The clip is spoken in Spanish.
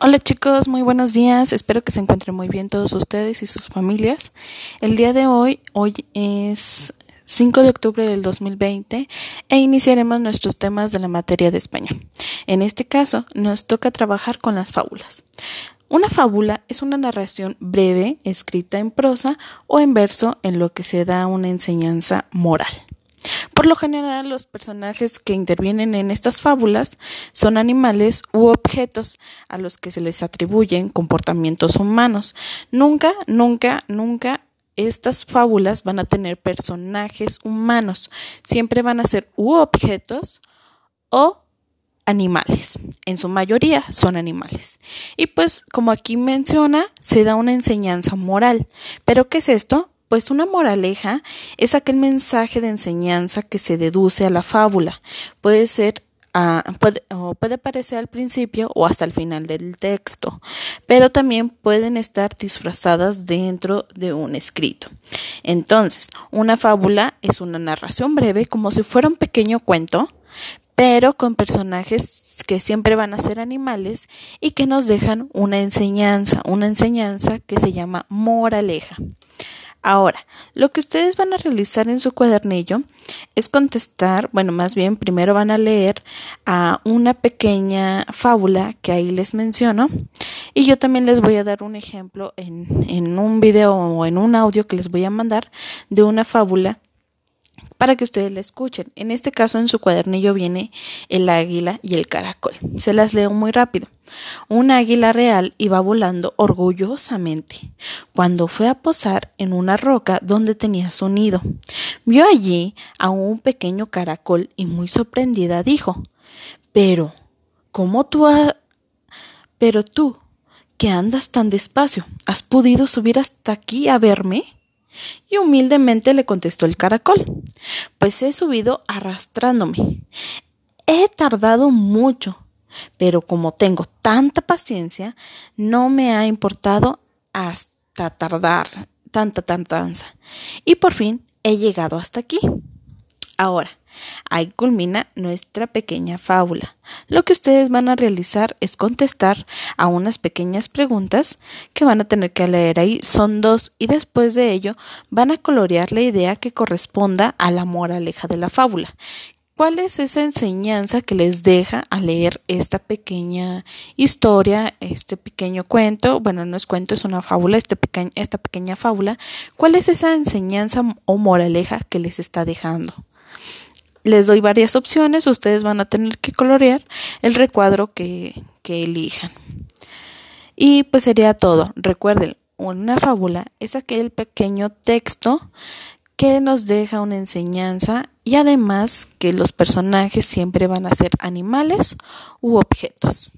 Hola chicos, muy buenos días. Espero que se encuentren muy bien todos ustedes y sus familias. El día de hoy, hoy es 5 de octubre del 2020 e iniciaremos nuestros temas de la materia de español. En este caso, nos toca trabajar con las fábulas. Una fábula es una narración breve escrita en prosa o en verso en lo que se da una enseñanza moral. Por lo general, los personajes que intervienen en estas fábulas son animales u objetos a los que se les atribuyen comportamientos humanos. Nunca, nunca, nunca estas fábulas van a tener personajes humanos. Siempre van a ser u objetos o animales. En su mayoría son animales. Y pues, como aquí menciona, se da una enseñanza moral. ¿Pero qué es esto? Pues una moraleja es aquel mensaje de enseñanza que se deduce a la fábula. Puede ser ah, puede, o puede aparecer al principio o hasta el final del texto, pero también pueden estar disfrazadas dentro de un escrito. Entonces, una fábula es una narración breve como si fuera un pequeño cuento, pero con personajes que siempre van a ser animales y que nos dejan una enseñanza, una enseñanza que se llama moraleja. Ahora, lo que ustedes van a realizar en su cuadernillo es contestar, bueno, más bien primero van a leer a una pequeña fábula que ahí les menciono y yo también les voy a dar un ejemplo en, en un video o en un audio que les voy a mandar de una fábula para que ustedes la escuchen. En este caso, en su cuadernillo viene el águila y el caracol. Se las leo muy rápido. Un águila real iba volando orgullosamente cuando fue a posar en una roca donde tenía su nido. Vio allí a un pequeño caracol y muy sorprendida dijo Pero, ¿cómo tú. Pero tú, que andas tan despacio, ¿has podido subir hasta aquí a verme? Y humildemente le contestó el caracol Pues he subido arrastrándome. He tardado mucho pero como tengo tanta paciencia, no me ha importado hasta tardar tanta tardanza. Y por fin he llegado hasta aquí. Ahora, ahí culmina nuestra pequeña fábula. Lo que ustedes van a realizar es contestar a unas pequeñas preguntas que van a tener que leer ahí. Son dos y después de ello van a colorear la idea que corresponda a la moraleja de la fábula, ¿Cuál es esa enseñanza que les deja a leer esta pequeña historia, este pequeño cuento? Bueno, no es cuento, es una fábula, este esta pequeña fábula. ¿Cuál es esa enseñanza o moraleja que les está dejando? Les doy varias opciones, ustedes van a tener que colorear el recuadro que, que elijan. Y pues sería todo. Recuerden, una fábula es aquel pequeño texto que nos deja una enseñanza y además que los personajes siempre van a ser animales u objetos.